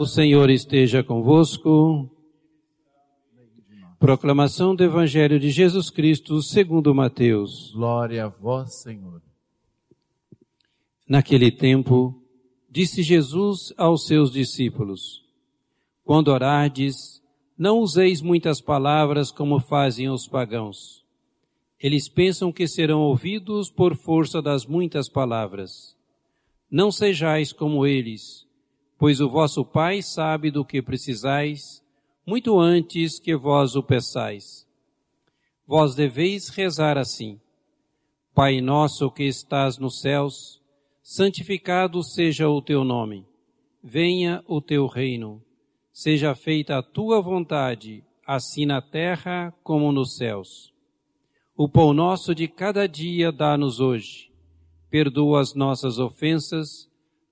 O Senhor esteja convosco. Proclamação do Evangelho de Jesus Cristo segundo Mateus. Glória a vós, Senhor. Naquele tempo, disse Jesus aos seus discípulos: Quando orardes, não useis muitas palavras como fazem os pagãos. Eles pensam que serão ouvidos por força das muitas palavras. Não sejais como eles, pois o vosso Pai sabe do que precisais, muito antes que vós o peçais. Vós deveis rezar assim: Pai nosso que estás nos céus, santificado seja o teu nome. Venha o teu reino. Seja feita a tua vontade, assim na terra como nos céus. O pão nosso de cada dia dá-nos hoje. Perdoa as nossas ofensas,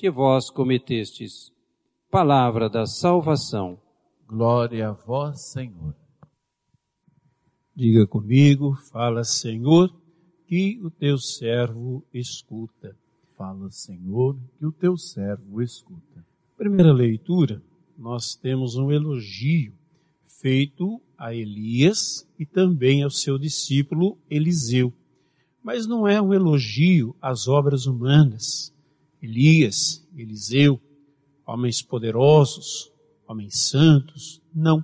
que vós cometestes. Palavra da salvação. Glória a vós, Senhor. Diga comigo, fala, Senhor que o teu servo escuta. Fala, Senhor, que o teu servo escuta. Primeira leitura, nós temos um elogio feito a Elias e também ao seu discípulo Eliseu. Mas não é um elogio às obras humanas. Elias, Eliseu, homens poderosos, homens santos, não.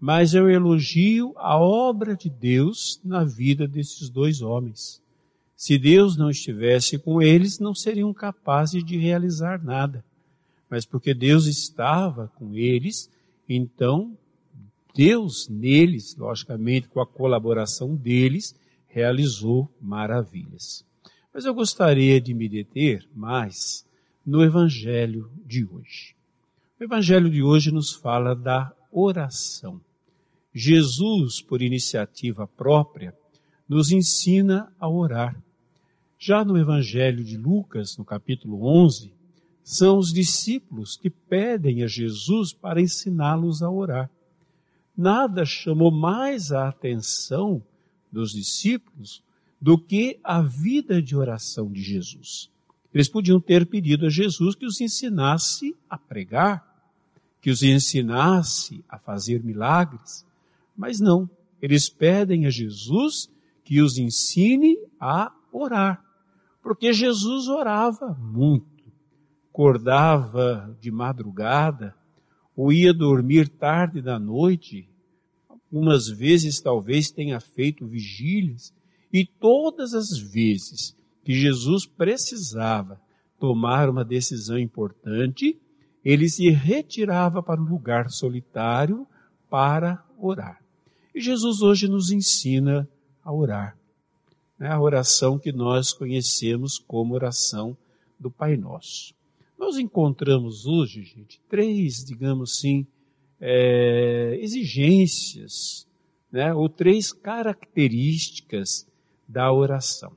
Mas um elogio à obra de Deus na vida desses dois homens. Se Deus não estivesse com eles, não seriam capazes de realizar nada. Mas porque Deus estava com eles, então Deus neles, logicamente com a colaboração deles, realizou maravilhas. Mas eu gostaria de me deter mais no Evangelho de hoje. O Evangelho de hoje nos fala da oração. Jesus, por iniciativa própria, nos ensina a orar. Já no Evangelho de Lucas, no capítulo 11, são os discípulos que pedem a Jesus para ensiná-los a orar. Nada chamou mais a atenção dos discípulos do que a vida de oração de Jesus. Eles podiam ter pedido a Jesus que os ensinasse a pregar, que os ensinasse a fazer milagres, mas não, eles pedem a Jesus que os ensine a orar, porque Jesus orava muito, acordava de madrugada, ou ia dormir tarde da noite, algumas vezes talvez tenha feito vigílias, e todas as vezes que Jesus precisava tomar uma decisão importante, ele se retirava para um lugar solitário para orar. E Jesus hoje nos ensina a orar. Né? A oração que nós conhecemos como oração do Pai Nosso. Nós encontramos hoje, gente, três, digamos assim, é, exigências, né? ou três características da oração.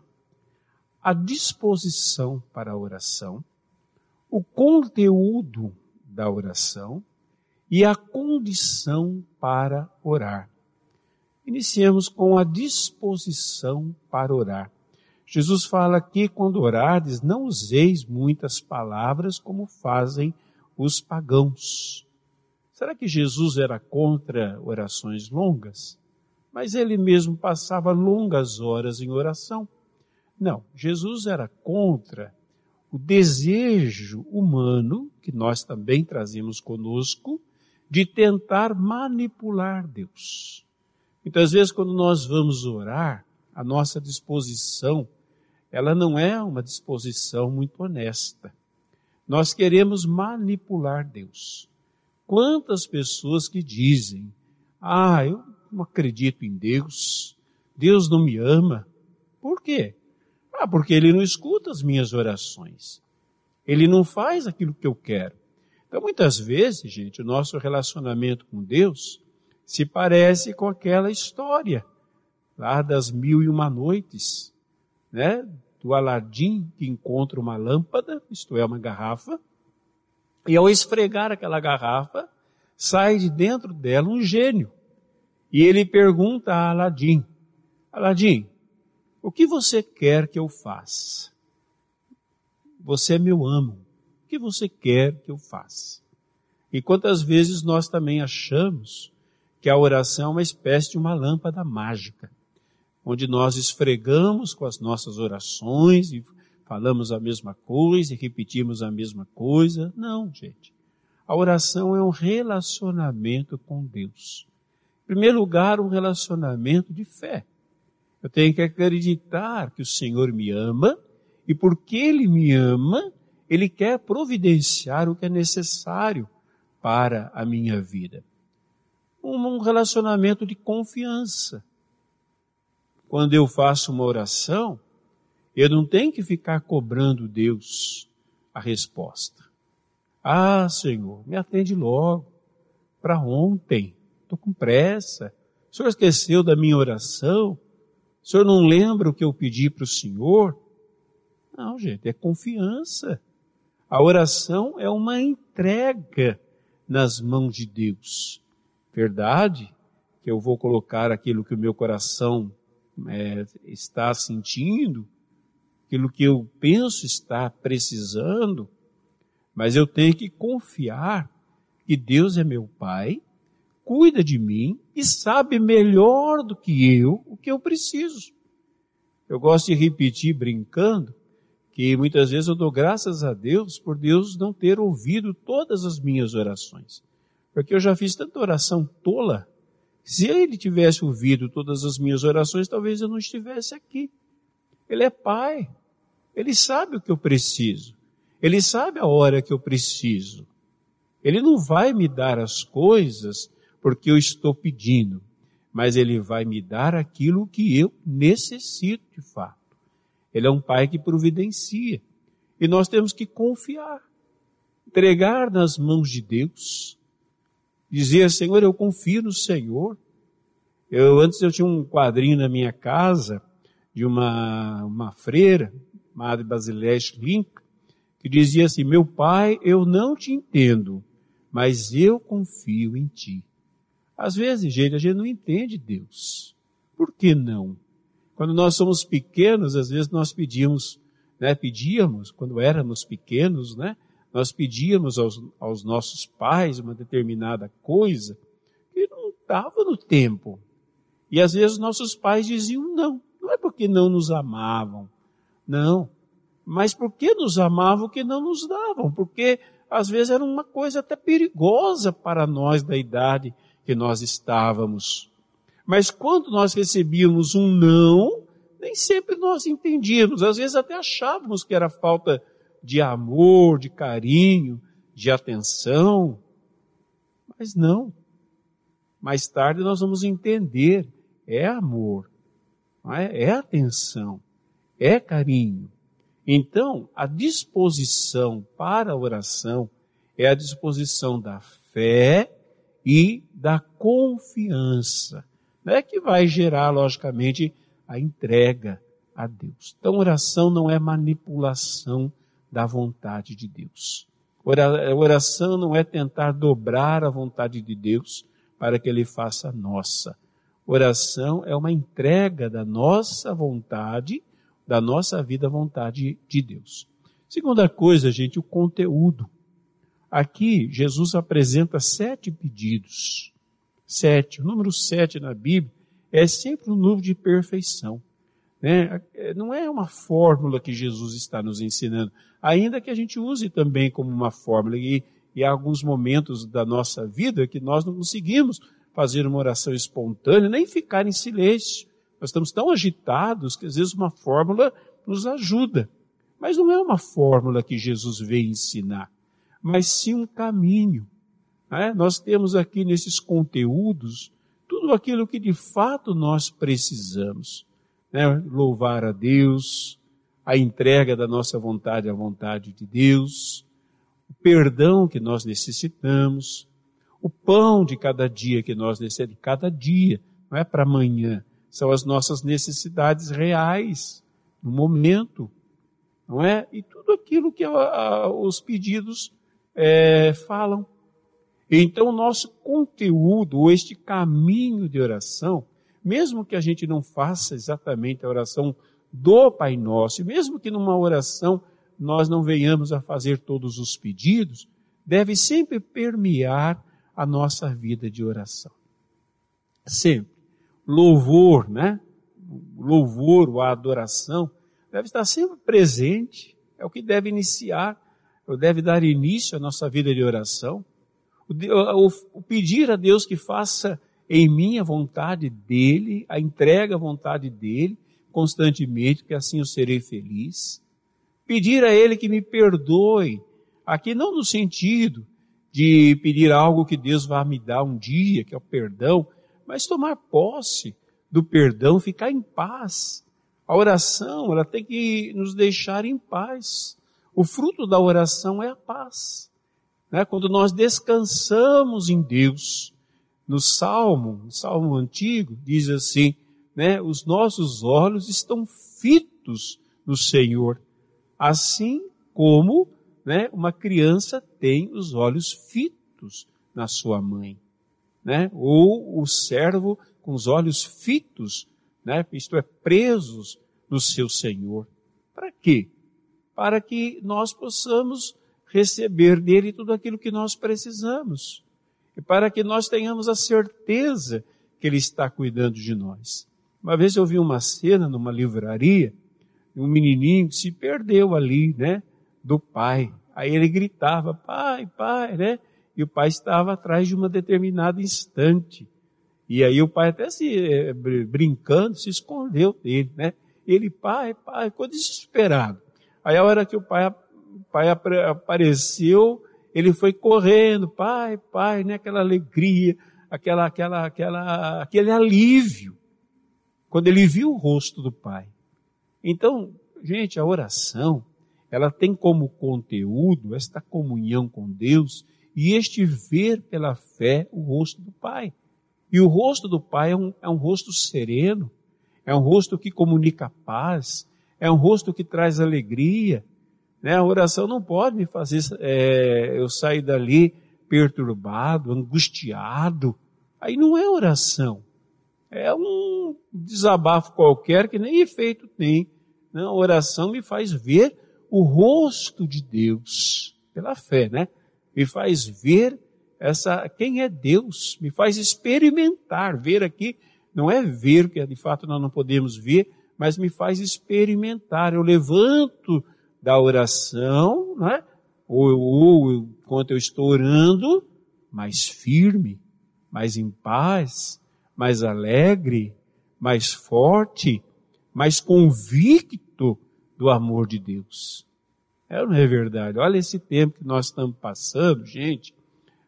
A disposição para a oração, o conteúdo da oração e a condição para orar. Iniciemos com a disposição para orar. Jesus fala que quando orardes, não useis muitas palavras como fazem os pagãos. Será que Jesus era contra orações longas? Mas ele mesmo passava longas horas em oração. Não, Jesus era contra o desejo humano, que nós também trazemos conosco, de tentar manipular Deus. Muitas vezes, quando nós vamos orar, a nossa disposição, ela não é uma disposição muito honesta. Nós queremos manipular Deus. Quantas pessoas que dizem, ah, eu não acredito em Deus, Deus não me ama. Por quê? Ah, porque Ele não escuta as minhas orações. Ele não faz aquilo que eu quero. Então, muitas vezes, gente, o nosso relacionamento com Deus se parece com aquela história lá das mil e uma noites, né? Do Aladim que encontra uma lâmpada, isto é, uma garrafa, e ao esfregar aquela garrafa, sai de dentro dela um gênio. E ele pergunta a Aladim, Aladim, o que você quer que eu faça? Você é meu amo. O que você quer que eu faça? E quantas vezes nós também achamos que a oração é uma espécie de uma lâmpada mágica, onde nós esfregamos com as nossas orações e falamos a mesma coisa e repetimos a mesma coisa. Não, gente. A oração é um relacionamento com Deus. Primeiro lugar, um relacionamento de fé. Eu tenho que acreditar que o Senhor me ama e porque Ele me ama, Ele quer providenciar o que é necessário para a minha vida. Um relacionamento de confiança. Quando eu faço uma oração, eu não tenho que ficar cobrando Deus a resposta. Ah, Senhor, me atende logo. Para ontem. Estou com pressa. O Senhor esqueceu da minha oração? O Senhor não lembra o que eu pedi para o Senhor? Não, gente, é confiança. A oração é uma entrega nas mãos de Deus. Verdade que eu vou colocar aquilo que o meu coração é, está sentindo, aquilo que eu penso estar precisando, mas eu tenho que confiar que Deus é meu Pai, cuida de mim e sabe melhor do que eu o que eu preciso. Eu gosto de repetir brincando que muitas vezes eu dou graças a Deus por Deus não ter ouvido todas as minhas orações. Porque eu já fiz tanta oração tola. Se ele tivesse ouvido todas as minhas orações, talvez eu não estivesse aqui. Ele é pai. Ele sabe o que eu preciso. Ele sabe a hora que eu preciso. Ele não vai me dar as coisas porque eu estou pedindo, mas ele vai me dar aquilo que eu necessito de fato. Ele é um pai que providencia. E nós temos que confiar, entregar nas mãos de Deus, dizer, Senhor, eu confio no Senhor. Eu, antes eu tinha um quadrinho na minha casa de uma, uma freira, Madre Basileia Link, que dizia assim: Meu pai, eu não te entendo, mas eu confio em ti. Às vezes, gente, a gente não entende Deus. Por que não? Quando nós somos pequenos, às vezes nós pedimos, né, pedíamos, quando éramos pequenos, né, nós pedíamos aos, aos nossos pais uma determinada coisa que não estava no tempo. E às vezes nossos pais diziam não. Não é porque não nos amavam. Não mas porque nos amavam que não nos davam, porque às vezes era uma coisa até perigosa para nós da idade que nós estávamos. Mas quando nós recebíamos um não, nem sempre nós entendíamos, às vezes até achávamos que era falta de amor, de carinho, de atenção, mas não. Mais tarde nós vamos entender, é amor, é? é atenção, é carinho. Então, a disposição para a oração é a disposição da fé e da confiança, né, que vai gerar, logicamente, a entrega a Deus. Então, oração não é manipulação da vontade de Deus. Oração não é tentar dobrar a vontade de Deus para que Ele faça a nossa. Oração é uma entrega da nossa vontade da nossa vida à vontade de Deus. Segunda coisa, gente, o conteúdo. Aqui, Jesus apresenta sete pedidos. Sete. O número sete na Bíblia é sempre um número de perfeição. Né? Não é uma fórmula que Jesus está nos ensinando, ainda que a gente use também como uma fórmula. E, e há alguns momentos da nossa vida que nós não conseguimos fazer uma oração espontânea, nem ficar em silêncio. Nós estamos tão agitados que às vezes uma fórmula nos ajuda. Mas não é uma fórmula que Jesus veio ensinar, mas sim um caminho. É? Nós temos aqui nesses conteúdos tudo aquilo que de fato nós precisamos. Né? Louvar a Deus, a entrega da nossa vontade à vontade de Deus, o perdão que nós necessitamos, o pão de cada dia que nós necessitamos, cada dia, não é para amanhã, são as nossas necessidades reais, no momento, não é? E tudo aquilo que a, a, os pedidos é, falam. Então, o nosso conteúdo, este caminho de oração, mesmo que a gente não faça exatamente a oração do Pai Nosso, mesmo que numa oração nós não venhamos a fazer todos os pedidos, deve sempre permear a nossa vida de oração. Sempre. Louvor, né? louvor ou a adoração deve estar sempre presente, é o que deve iniciar, deve dar início à nossa vida de oração. O, o, o pedir a Deus que faça em mim a vontade dele, a entrega à vontade dele, constantemente, que assim eu serei feliz. Pedir a ele que me perdoe, aqui não no sentido de pedir algo que Deus vai me dar um dia, que é o perdão, mas tomar posse do perdão, ficar em paz. A oração, ela tem que nos deixar em paz. O fruto da oração é a paz. Né? Quando nós descansamos em Deus, no Salmo, no Salmo antigo, diz assim, né? Os nossos olhos estão fitos no Senhor, assim como, né? Uma criança tem os olhos fitos na sua mãe, né? Ou o servo com os olhos fitos, né? Isto é, presos no seu Senhor. Para quê? Para que nós possamos receber dele tudo aquilo que nós precisamos. E para que nós tenhamos a certeza que ele está cuidando de nós. Uma vez eu vi uma cena numa livraria, um menininho que se perdeu ali, né, do pai. Aí ele gritava, pai, pai, né? E o pai estava atrás de uma determinada instante. E aí o pai até se eh, brincando, se escondeu dele, né? Ele, pai, pai, ficou desesperado. Aí a hora que o pai, o pai apareceu, ele foi correndo, pai, pai, né? Aquela alegria, aquela, aquela, aquela, aquele alívio quando ele viu o rosto do Pai. Então, gente, a oração, ela tem como conteúdo esta comunhão com Deus e este ver pela fé o rosto do Pai. E o rosto do Pai é um, é um rosto sereno, é um rosto que comunica paz, é um rosto que traz alegria. Né? A oração não pode me fazer é, eu sair dali perturbado, angustiado. Aí não é oração. É um desabafo qualquer que nem efeito tem. Não, a oração me faz ver o rosto de Deus pela fé, né? Me faz ver essa quem é Deus, me faz experimentar, ver aqui não é ver que de fato nós não podemos ver, mas me faz experimentar. Eu levanto da oração, né? Ou, ou enquanto eu estou orando, mais firme, mais em paz, mais alegre, mais forte, mais convicto do amor de Deus. É ou não é verdade? Olha esse tempo que nós estamos passando, gente.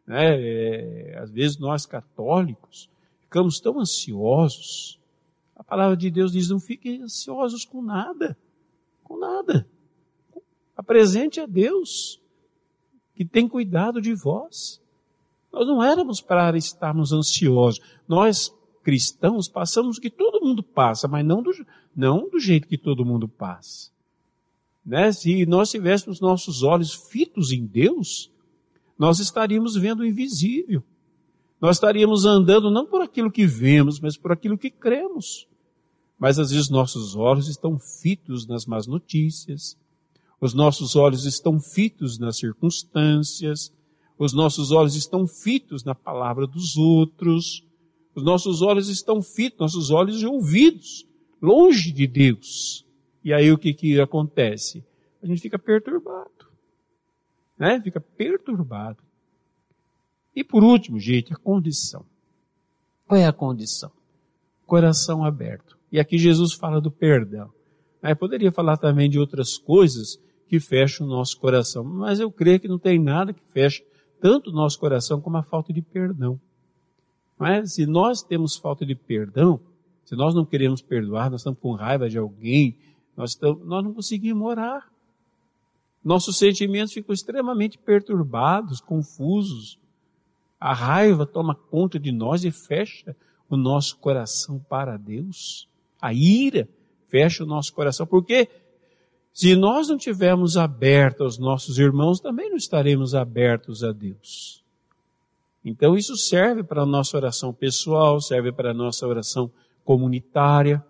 Né? É, às vezes nós católicos ficamos tão ansiosos. A palavra de Deus diz: não fiquem ansiosos com nada. Com nada. Apresente a Deus, que tem cuidado de vós. Nós não éramos para estarmos ansiosos. Nós, cristãos, passamos o que todo mundo passa, mas não do, não do jeito que todo mundo passa. Né? Se nós tivéssemos nossos olhos fitos em Deus, nós estaríamos vendo o invisível. Nós estaríamos andando não por aquilo que vemos, mas por aquilo que cremos. Mas às vezes nossos olhos estão fitos nas más notícias, os nossos olhos estão fitos nas circunstâncias, os nossos olhos estão fitos na palavra dos outros. Os nossos olhos estão fitos, nossos olhos e ouvidos, longe de Deus. E aí o que, que acontece? A gente fica perturbado. Né? Fica perturbado. E por último, gente, a condição. Qual é a condição? Coração aberto. E aqui Jesus fala do perdão. Aí poderia falar também de outras coisas que fecham o nosso coração, mas eu creio que não tem nada que feche tanto o nosso coração como a falta de perdão. Mas se nós temos falta de perdão, se nós não queremos perdoar, nós estamos com raiva de alguém, nós, estamos, nós não conseguimos orar. Nossos sentimentos ficam extremamente perturbados, confusos. A raiva toma conta de nós e fecha o nosso coração para Deus. A ira fecha o nosso coração, porque se nós não tivermos aberto aos nossos irmãos, também não estaremos abertos a Deus. Então isso serve para a nossa oração pessoal, serve para a nossa oração comunitária.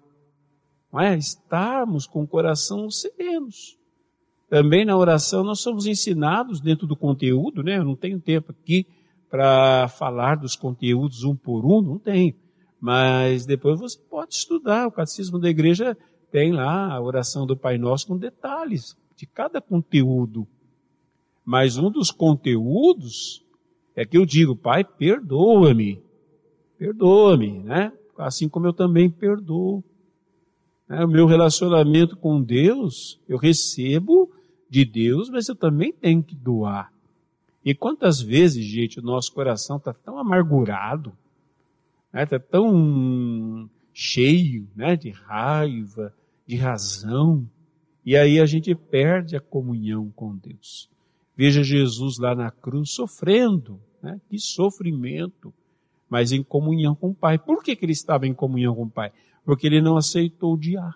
Não é? Estarmos com o coração serenos. Também na oração nós somos ensinados dentro do conteúdo, né? Eu não tenho tempo aqui para falar dos conteúdos um por um, não tenho. Mas depois você pode estudar. O Catecismo da Igreja tem lá a oração do Pai Nosso com detalhes de cada conteúdo. Mas um dos conteúdos é que eu digo, Pai, perdoa-me. Perdoa-me, né? Assim como eu também perdoo. Né? O meu relacionamento com Deus, eu recebo de Deus, mas eu também tenho que doar. E quantas vezes, gente, o nosso coração está tão amargurado, está né? Tá tão cheio né? de raiva, de razão, e aí a gente perde a comunhão com Deus. Veja Jesus lá na cruz sofrendo, né? que sofrimento, mas em comunhão com o Pai. Por que, que ele estava em comunhão com o Pai? Porque ele não aceitou odiar.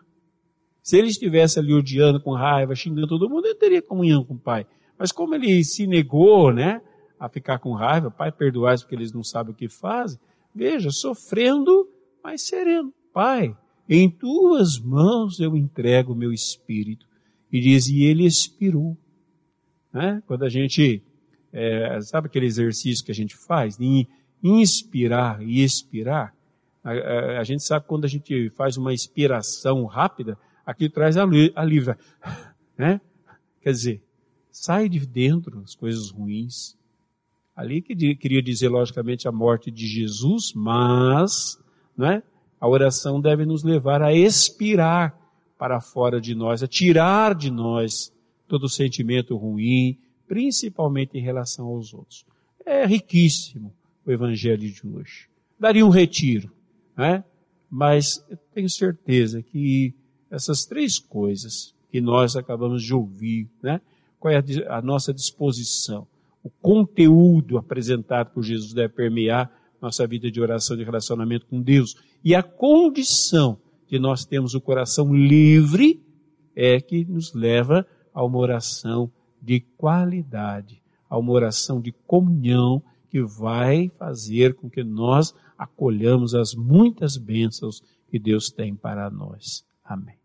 Se ele estivesse ali odiando com raiva, xingando todo mundo, ele teria comunhão com o Pai. Mas como ele se negou, né, a ficar com raiva, Pai, perdoais porque eles não sabem o que fazem, veja, sofrendo, mas sereno. Pai, em tuas mãos eu entrego o meu espírito. E diz, e ele expirou. Né? Quando a gente, é, sabe aquele exercício que a gente faz? De inspirar e expirar? A, a, a, gente sabe quando a gente faz uma expiração rápida, aqui traz a, a livra, né? Quer dizer, sai de dentro as coisas ruins. Ali que queria dizer, logicamente, a morte de Jesus, mas, né? A oração deve nos levar a expirar para fora de nós, a tirar de nós todo sentimento ruim, principalmente em relação aos outros. É riquíssimo o evangelho de hoje. Daria um retiro, né? Mas tenho certeza que essas três coisas que nós acabamos de ouvir, né? Qual é a, nossa disposição? O conteúdo apresentado por Jesus deve permear nossa vida de oração, de relacionamento com Deus. E a condição de nós termos o coração livre é que nos leva a uma oração de qualidade, a uma oração de comunhão que vai fazer com que nós acolhamos as muitas bênçãos que Deus tem para nós. Amém.